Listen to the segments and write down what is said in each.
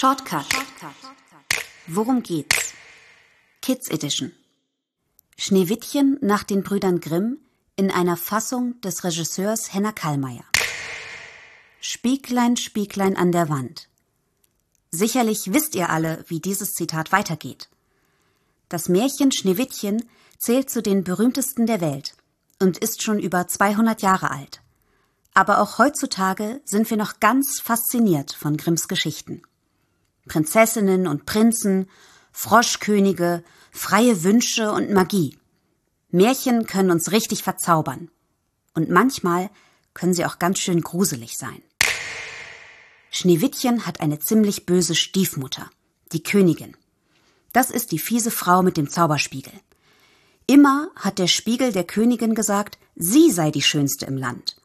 Shortcut. Worum geht's? Kids Edition. Schneewittchen nach den Brüdern Grimm in einer Fassung des Regisseurs Henner Kallmeier. Spieglein, Spieglein an der Wand. Sicherlich wisst ihr alle, wie dieses Zitat weitergeht. Das Märchen Schneewittchen zählt zu den berühmtesten der Welt und ist schon über 200 Jahre alt. Aber auch heutzutage sind wir noch ganz fasziniert von Grimms Geschichten. Prinzessinnen und Prinzen, Froschkönige, freie Wünsche und Magie. Märchen können uns richtig verzaubern. Und manchmal können sie auch ganz schön gruselig sein. Schneewittchen hat eine ziemlich böse Stiefmutter, die Königin. Das ist die fiese Frau mit dem Zauberspiegel. Immer hat der Spiegel der Königin gesagt, sie sei die Schönste im Land.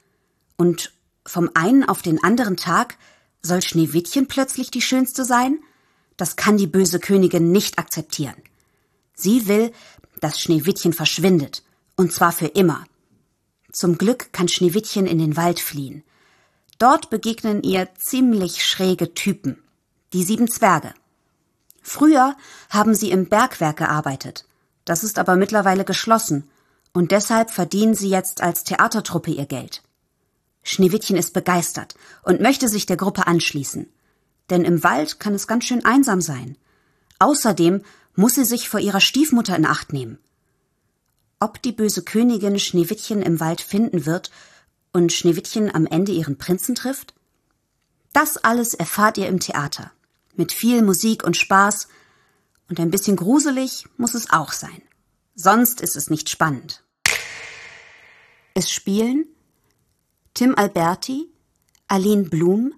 Und vom einen auf den anderen Tag soll Schneewittchen plötzlich die Schönste sein? Das kann die böse Königin nicht akzeptieren. Sie will, dass Schneewittchen verschwindet, und zwar für immer. Zum Glück kann Schneewittchen in den Wald fliehen. Dort begegnen ihr ziemlich schräge Typen, die sieben Zwerge. Früher haben sie im Bergwerk gearbeitet. Das ist aber mittlerweile geschlossen, und deshalb verdienen sie jetzt als Theatertruppe ihr Geld. Schneewittchen ist begeistert und möchte sich der Gruppe anschließen. Denn im Wald kann es ganz schön einsam sein. Außerdem muss sie sich vor ihrer Stiefmutter in Acht nehmen. Ob die böse Königin Schneewittchen im Wald finden wird und Schneewittchen am Ende ihren Prinzen trifft? Das alles erfahrt ihr im Theater. Mit viel Musik und Spaß. Und ein bisschen gruselig muss es auch sein. Sonst ist es nicht spannend. Es spielen Tim Alberti, Aline Blum,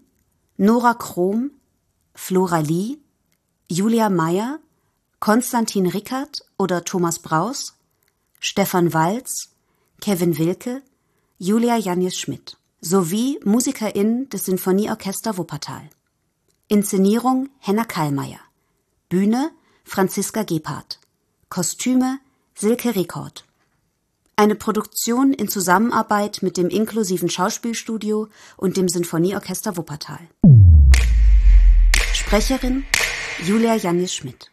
Nora Krom, Flora Lee, Julia Meyer, Konstantin Rickert oder Thomas Braus, Stefan Walz, Kevin Wilke, Julia Janjes Schmidt sowie MusikerInnen des Sinfonieorchester Wuppertal. Inszenierung Henna Kallmeier. Bühne Franziska Gebhardt. Kostüme Silke Rekord. Eine Produktion in Zusammenarbeit mit dem inklusiven Schauspielstudio und dem Sinfonieorchester Wuppertal. Sprecherin Julia Jannis Schmidt.